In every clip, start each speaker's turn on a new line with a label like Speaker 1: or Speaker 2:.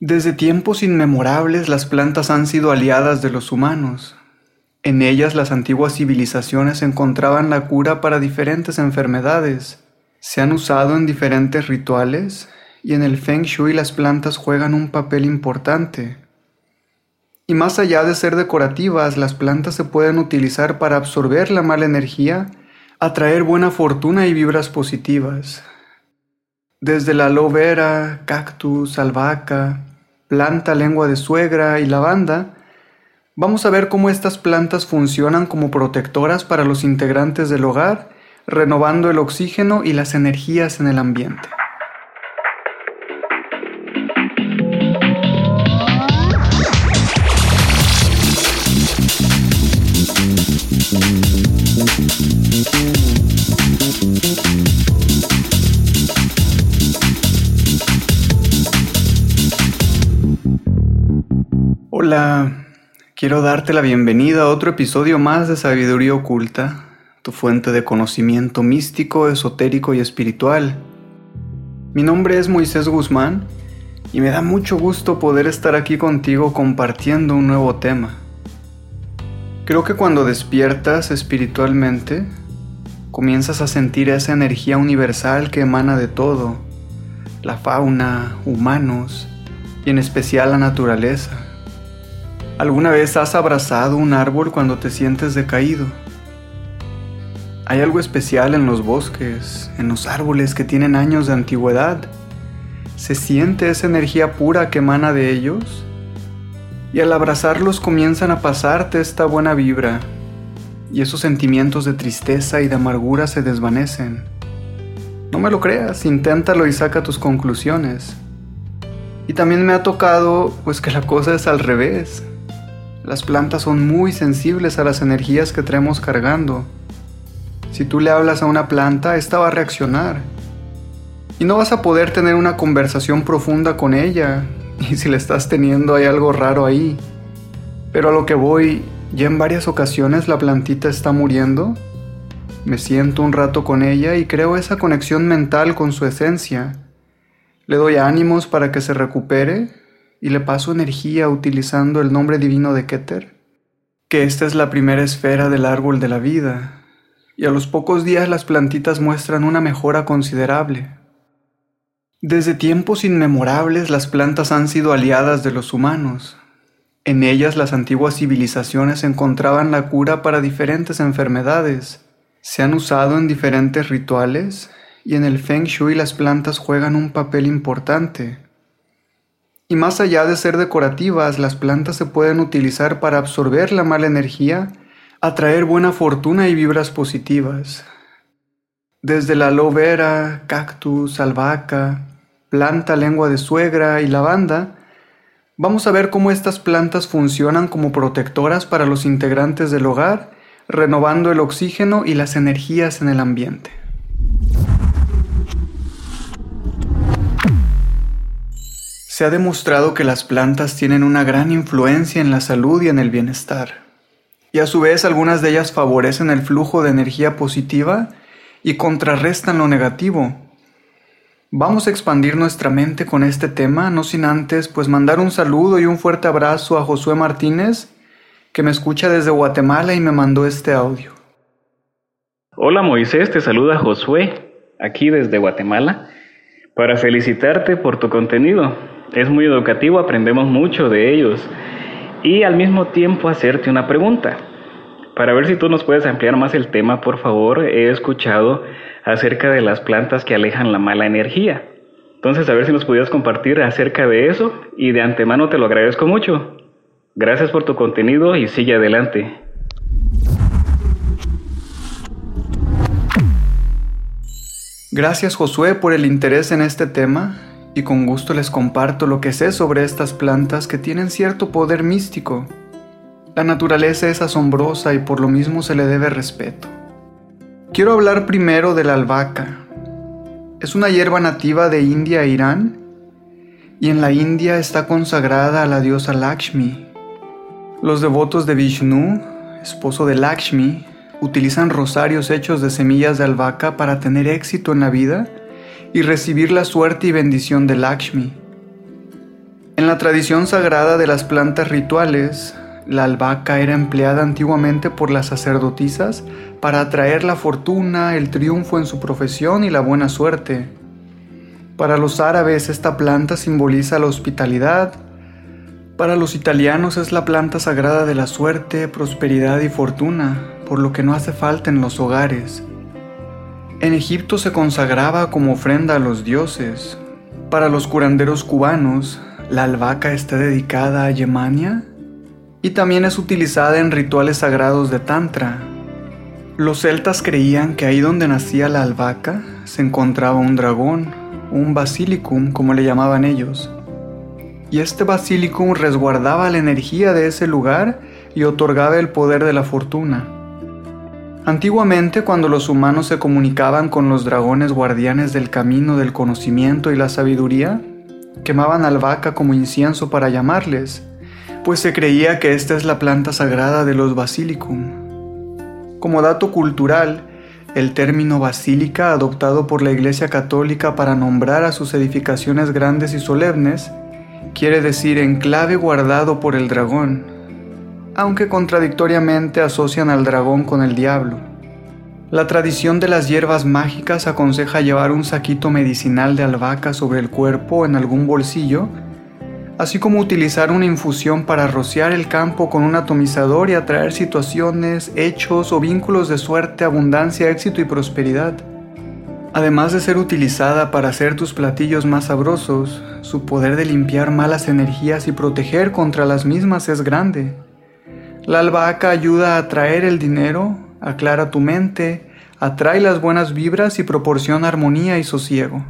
Speaker 1: Desde tiempos inmemorables las plantas han sido aliadas de los humanos. En ellas las antiguas civilizaciones encontraban la cura para diferentes enfermedades. Se han usado en diferentes rituales y en el Feng Shui las plantas juegan un papel importante. Y más allá de ser decorativas, las plantas se pueden utilizar para absorber la mala energía, atraer buena fortuna y vibras positivas. Desde la aloe vera, cactus, albahaca, planta lengua de suegra y lavanda, vamos a ver cómo estas plantas funcionan como protectoras para los integrantes del hogar, renovando el oxígeno y las energías en el ambiente. Quiero darte la bienvenida a otro episodio más de Sabiduría Oculta, tu fuente de conocimiento místico, esotérico y espiritual. Mi nombre es Moisés Guzmán y me da mucho gusto poder estar aquí contigo compartiendo un nuevo tema. Creo que cuando despiertas espiritualmente, comienzas a sentir esa energía universal que emana de todo, la fauna, humanos y en especial la naturaleza. ¿Alguna vez has abrazado un árbol cuando te sientes decaído? Hay algo especial en los bosques, en los árboles que tienen años de antigüedad. Se siente esa energía pura que emana de ellos y al abrazarlos comienzan a pasarte esta buena vibra y esos sentimientos de tristeza y de amargura se desvanecen. No me lo creas, inténtalo y saca tus conclusiones. Y también me ha tocado pues que la cosa es al revés. Las plantas son muy sensibles a las energías que traemos cargando. Si tú le hablas a una planta, esta va a reaccionar. Y no vas a poder tener una conversación profunda con ella. Y si la estás teniendo hay algo raro ahí. Pero a lo que voy, ya en varias ocasiones la plantita está muriendo. Me siento un rato con ella y creo esa conexión mental con su esencia. Le doy ánimos para que se recupere y le paso energía utilizando el nombre divino de Keter, que esta es la primera esfera del árbol de la vida, y a los pocos días las plantitas muestran una mejora considerable. Desde tiempos inmemorables las plantas han sido aliadas de los humanos. En ellas las antiguas civilizaciones encontraban la cura para diferentes enfermedades. Se han usado en diferentes rituales y en el Feng Shui las plantas juegan un papel importante. Y más allá de ser decorativas, las plantas se pueden utilizar para absorber la mala energía, atraer buena fortuna y vibras positivas. Desde la aloe vera, cactus, albahaca, planta lengua de suegra y lavanda, vamos a ver cómo estas plantas funcionan como protectoras para los integrantes del hogar, renovando el oxígeno y las energías en el ambiente. Se ha demostrado que las plantas tienen una gran influencia en la salud y en el bienestar. Y a su vez algunas de ellas favorecen el flujo de energía positiva y contrarrestan lo negativo. Vamos a expandir nuestra mente con este tema, no sin antes pues mandar un saludo y un fuerte abrazo a Josué Martínez, que me escucha desde Guatemala y me mandó este audio.
Speaker 2: Hola Moisés, te saluda Josué, aquí desde Guatemala, para felicitarte por tu contenido Es muy educativo, aprendemos mucho de ellos. Y al mismo tiempo hacerte una pregunta. Para ver si tú nos puedes ampliar más el tema, por favor, he escuchado acerca de las plantas que alejan la mala energía. Entonces, a ver si nos pudieras compartir acerca de eso y de antemano te lo agradezco mucho. Gracias por tu contenido y sigue adelante.
Speaker 1: Gracias Josué por el interés en este tema y con gusto les comparto lo que sé sobre estas plantas que tienen cierto poder místico. La naturaleza es asombrosa y por lo mismo se le debe respeto. Quiero hablar primero de la albahaca. Es una hierba nativa de India e Irán y en la India está consagrada a la diosa Lakshmi. Los devotos de Vishnu, esposo de Lakshmi, utilizan rosarios hechos de semillas de albahaca para tener éxito en la vida y recibir la suerte y bendición de Lakshmi. En la tradición sagrada de las plantas rituales, la albahaca era empleada antiguamente por las sacerdotisas para atraer la fortuna, el triunfo en su profesión y la buena suerte. Para los árabes esta planta simboliza la hospitalidad, para los italianos es la planta sagrada de la suerte, prosperidad y fortuna, por lo que no hace falta en los hogares. En Egipto se consagraba como ofrenda a los dioses. Para los curanderos cubanos, la albahaca está dedicada a Yemania y también es utilizada en rituales sagrados de Tantra. Los celtas creían que ahí donde nacía la albahaca se encontraba un dragón, un basilicum como le llamaban ellos y este basilicum resguardaba la energía de ese lugar y otorgaba el poder de la fortuna. Antiguamente, cuando los humanos se comunicaban con los dragones guardianes del camino del conocimiento y la sabiduría, quemaban albahaca como incienso para llamarles, pues se creía que esta es la planta sagrada de los basilicum. Como dato cultural, el término basílica adoptado por la Iglesia Católica para nombrar a sus edificaciones grandes y solemnes quiere decir enclave guardado por el dragón, aunque contradictoriamente asocian al dragón con el diablo. La tradición de las hierbas mágicas aconseja llevar un saquito medicinal de albahaca sobre el cuerpo en algún bolsillo, así como utilizar una infusión para rociar el campo con un atomizador y atraer situaciones, hechos o vínculos de suerte, abundancia, éxito y prosperidad. Además de ser utilizada para hacer tus platillos más sabrosos, su poder de limpiar malas energías y proteger contra las mismas es grande. La albahaca ayuda a atraer el dinero, aclara tu mente, atrae las buenas vibras y proporciona armonía y sosiego.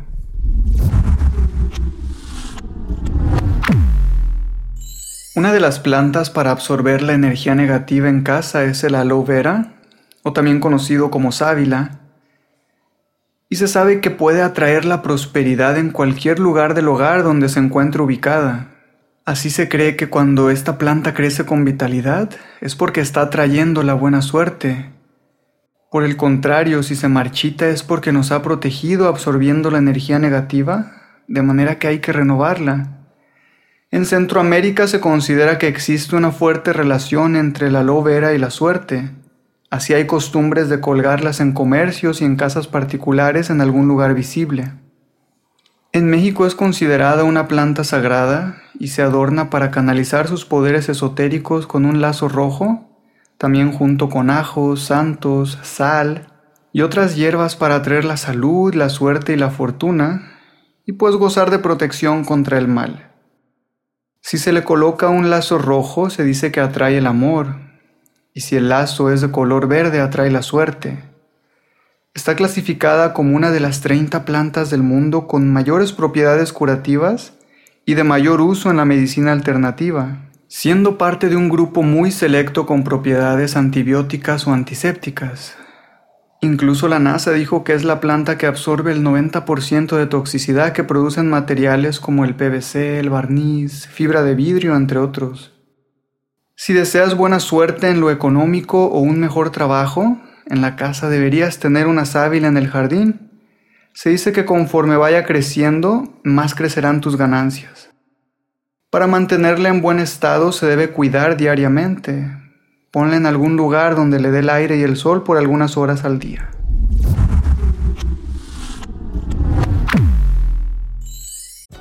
Speaker 1: Una de las plantas para absorber la energía negativa en casa es el aloe vera, o también conocido como sábila, y se sabe que puede atraer la prosperidad en cualquier lugar del hogar donde se encuentre ubicada. Así se cree que cuando esta planta crece con vitalidad es porque está atrayendo la buena suerte. Por el contrario, si se marchita es porque nos ha protegido absorbiendo la energía negativa, de manera que hay que renovarla. En Centroamérica se considera que existe una fuerte relación entre la aloe vera y la suerte. Así hay costumbres de colgarlas en comercios y en casas particulares en algún lugar visible. En México es considerada una planta sagrada y se adorna para canalizar sus poderes esotéricos con un lazo rojo, también junto con ajos, santos, sal y otras hierbas para atraer la salud, la suerte y la fortuna, y pues gozar de protección contra el mal. Si se le coloca un lazo rojo, se dice que atrae el amor, y si el lazo es de color verde atrae la suerte. Está clasificada como una de las 30 plantas del mundo con mayores propiedades curativas y de mayor uso en la medicina alternativa, siendo parte de un grupo muy selecto con propiedades antibióticas o antisépticas. Incluso la NASA dijo que es la planta que absorbe el 90% de toxicidad que producen materiales como el PVC, el barniz, fibra de vidrio, entre otros. Si deseas buena suerte en lo económico o un mejor trabajo, en la casa deberías tener una sábila en el jardín. Se dice que conforme vaya creciendo, más crecerán tus ganancias. Para mantenerla en buen estado se debe cuidar diariamente. Ponla en algún lugar donde le dé el aire y el sol por algunas horas al día.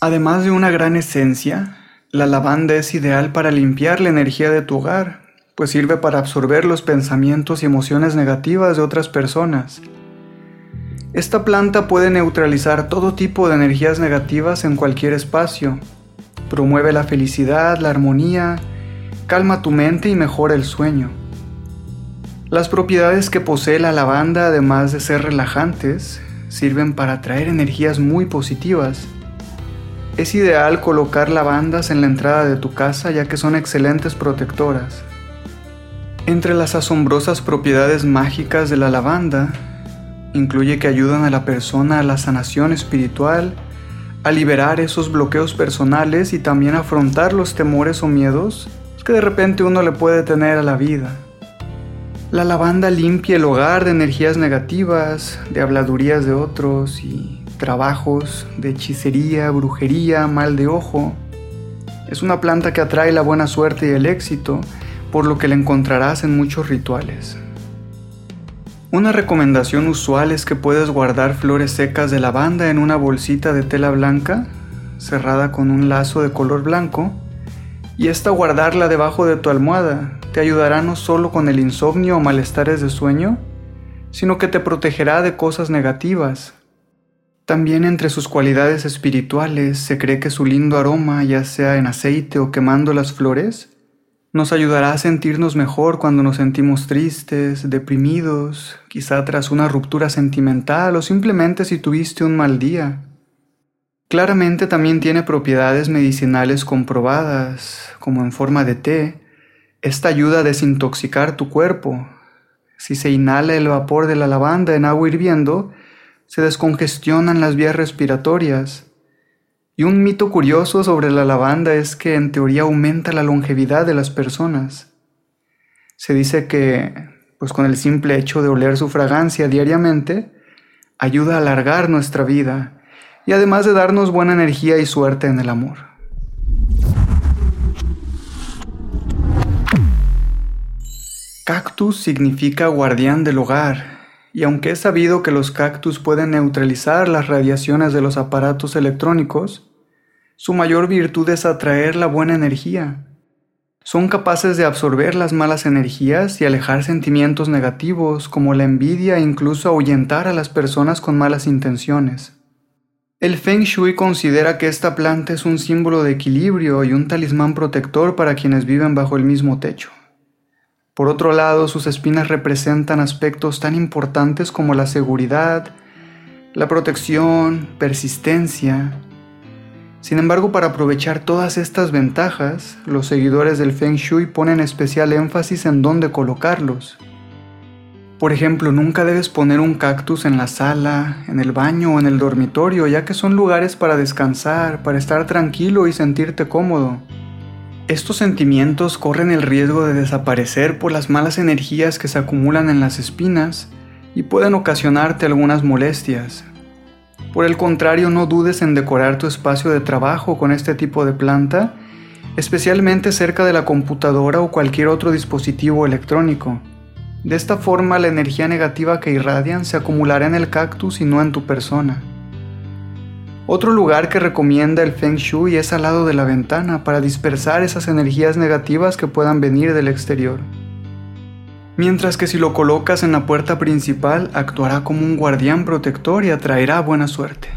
Speaker 1: Además de una gran esencia, la lavanda es ideal para limpiar la energía de tu hogar, pues sirve para absorber los pensamientos y emociones negativas de otras personas. Esta planta puede neutralizar todo tipo de energías negativas en cualquier espacio. Promueve la felicidad, la armonía, calma tu mente y mejora el sueño. Las propiedades que posee la lavanda, además de ser relajantes, sirven para atraer energías muy positivas es ideal colocar lavandas en la entrada de tu casa ya que son excelentes protectoras. Entre las asombrosas propiedades mágicas de la lavanda, incluye que ayudan a la persona a la sanación espiritual, a liberar esos bloqueos personales y también afrontar los temores o miedos que de repente uno le puede tener a la vida. La lavanda limpia el hogar de energías negativas, de habladurías de otros y trabajos de hechicería, brujería, mal de ojo. Es una planta que atrae la buena suerte y el éxito, por lo que la encontrarás en muchos rituales. Una recomendación usual es que puedes guardar flores secas de lavanda en una bolsita de tela blanca, cerrada con un lazo de color blanco, y esta guardarla debajo de tu almohada te ayudará no solo con el insomnio o malestares de sueño, sino que te protegerá de cosas negativas, también entre sus cualidades espirituales se cree que su lindo aroma, ya sea en aceite o quemando las flores, nos ayudará a sentirnos mejor cuando nos sentimos tristes, deprimidos, quizá tras una ruptura sentimental o simplemente si tuviste un mal día. Claramente también tiene propiedades medicinales comprobadas, como en forma de té. Esta ayuda a desintoxicar tu cuerpo. Si se inhala el vapor de la lavanda en agua hirviendo, se descongestionan las vías respiratorias. Y un mito curioso sobre la lavanda es que en teoría aumenta la longevidad de las personas. Se dice que, pues con el simple hecho de oler su fragancia diariamente, ayuda a alargar nuestra vida y además de darnos buena energía y suerte en el amor. Cactus significa guardián del hogar y aunque es sabido que los cactus pueden neutralizar las radiaciones de los aparatos electrónicos, su mayor virtud es atraer la buena energía. Son capaces de absorber las malas energías y alejar sentimientos negativos como la envidia e incluso ahuyentar a las personas con malas intenciones. El Feng Shui considera que esta planta es un símbolo de equilibrio y un talismán protector para quienes viven bajo el mismo techo. Por otro lado, sus espinas representan aspectos tan importantes como la seguridad, la protección, persistencia. Sin embargo, para aprovechar todas estas ventajas, los seguidores del Feng Shui ponen especial énfasis en dónde colocarlos. Por ejemplo, nunca debes poner un cactus en la sala, en el baño o en el dormitorio, ya que son lugares para descansar, para estar tranquilo y sentirte cómodo. Estos sentimientos corren el riesgo de desaparecer por las malas energías que se acumulan en las espinas y pueden ocasionarte algunas molestias. Por el contrario, no dudes en decorar tu espacio de trabajo con este tipo de planta, especialmente cerca de la computadora o cualquier otro dispositivo electrónico. De esta forma, la energía negativa que irradian se acumulará en el cactus y no en tu persona. Otro lugar que recomienda el Feng Shui es al lado de la ventana para dispersar esas energías negativas que puedan venir del exterior. Mientras que si lo colocas en la puerta principal actuará como un guardián protector y atraerá buena suerte.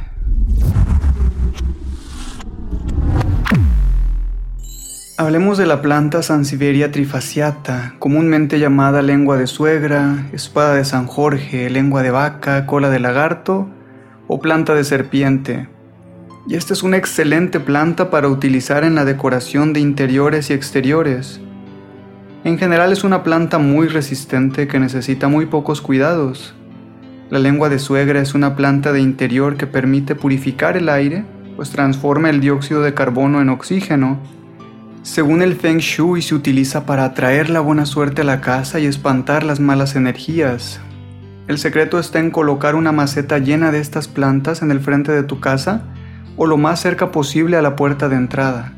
Speaker 1: Hablemos de la planta Sansevieria trifasciata, comúnmente llamada lengua de suegra, espada de San Jorge, lengua de vaca, cola de lagarto o planta de serpiente, y esta es una excelente planta para utilizar en la decoración de interiores y exteriores. En general es una planta muy resistente que necesita muy pocos cuidados. La lengua de suegra es una planta de interior que permite purificar el aire pues transforma el dióxido de carbono en oxígeno. Según el Feng Shui se utiliza para atraer la buena suerte a la casa y espantar las malas energías. El secreto está en colocar una maceta llena de estas plantas en el frente de tu casa o lo más cerca posible a la puerta de entrada.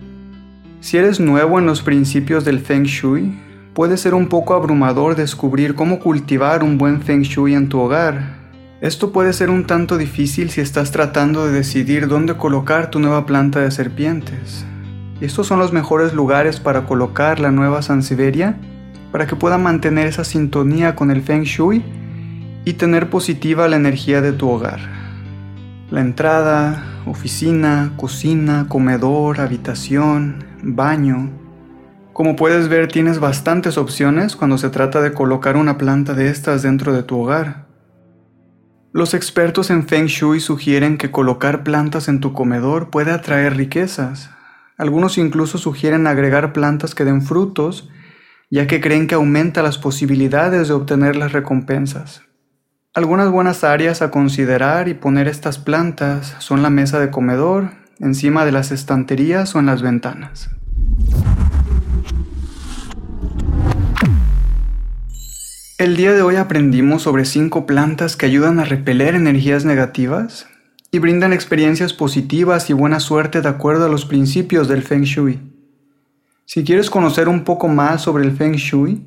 Speaker 1: Si eres nuevo en los principios del Feng Shui, puede ser un poco abrumador descubrir cómo cultivar un buen Feng Shui en tu hogar. Esto puede ser un tanto difícil si estás tratando de decidir dónde colocar tu nueva planta de serpientes. Estos son los mejores lugares para colocar la nueva Sansevieria para que pueda mantener esa sintonía con el Feng Shui y tener positiva la energía de tu hogar. La entrada, oficina, cocina, comedor, habitación, baño. Como puedes ver tienes bastantes opciones cuando se trata de colocar una planta de estas dentro de tu hogar. Los expertos en Feng Shui sugieren que colocar plantas en tu comedor puede atraer riquezas. Algunos incluso sugieren agregar plantas que den frutos, ya que creen que aumenta las posibilidades de obtener las recompensas. Algunas buenas áreas a considerar y poner estas plantas son la mesa de comedor, encima de las estanterías o en las ventanas. El día de hoy aprendimos sobre cinco plantas que ayudan a repeler energías negativas y brindan experiencias positivas y buena suerte de acuerdo a los principios del Feng Shui. Si quieres conocer un poco más sobre el Feng Shui,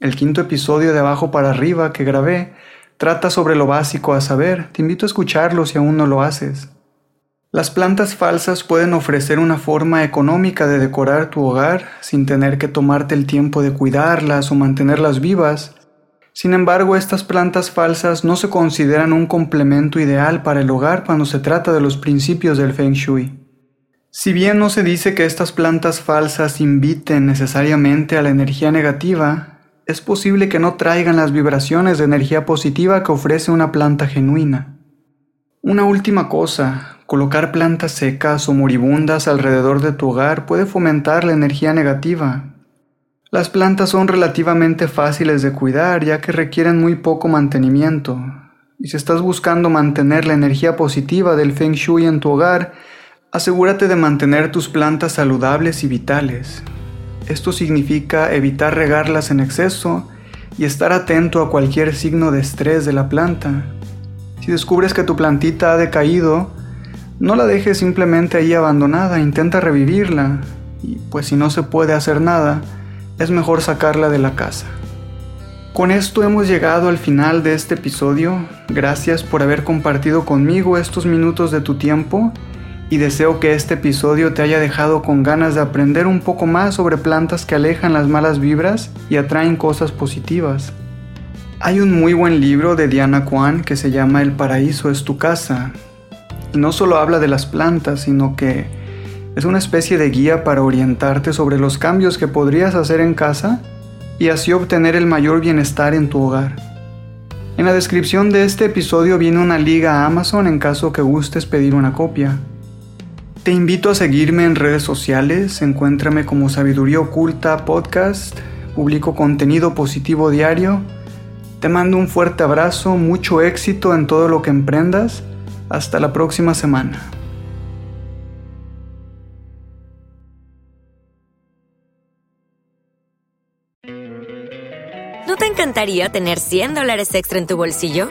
Speaker 1: el quinto episodio de abajo para arriba que grabé trata sobre lo básico a saber. Te invito a escucharlo si aún no lo haces. Las plantas falsas pueden ofrecer una forma económica de decorar tu hogar sin tener que tomarte el tiempo de cuidarlas o mantenerlas vivas sin embargo, estas plantas falsas no se consideran un complemento ideal para el hogar cuando se trata de los principios del Feng Shui. Si bien no se dice que estas plantas falsas inviten necesariamente a la energía negativa, es posible que no traigan las vibraciones de energía positiva que ofrece una planta genuina. Una última cosa, colocar plantas secas o moribundas alrededor de tu hogar puede fomentar la energía negativa, las plantas son relativamente fáciles de cuidar ya que requieren muy poco mantenimiento. Y si estás buscando mantener la energía positiva del Feng Shui en tu hogar, asegúrate de mantener tus plantas saludables y vitales. Esto significa evitar regarlas en exceso y estar atento a cualquier signo de estrés de la planta. Si descubres que tu plantita ha decaído, no la dejes simplemente ahí abandonada, intenta revivirla. Y pues si no se puede hacer nada, es mejor sacarla de la casa. Con esto hemos llegado al final de este episodio. Gracias por haber compartido conmigo estos minutos de tu tiempo y deseo que este episodio te haya dejado con ganas de aprender un poco más sobre plantas que alejan las malas vibras y atraen cosas positivas. Hay un muy buen libro de Diana Kwan que se llama El paraíso es tu casa. Y no solo habla de las plantas, sino que es una especie de guía para orientarte sobre los cambios que podrías hacer en casa y así obtener el mayor bienestar en tu hogar. En la descripción de este episodio viene una liga a Amazon en caso que gustes pedir una copia. Te invito a seguirme en redes sociales, encuéntrame como Sabiduría Oculta Podcast, publico contenido positivo diario. Te mando un fuerte abrazo, mucho éxito en todo lo que emprendas. Hasta la próxima semana.
Speaker 3: encantaría tener 100 dólares extra en tu bolsillo?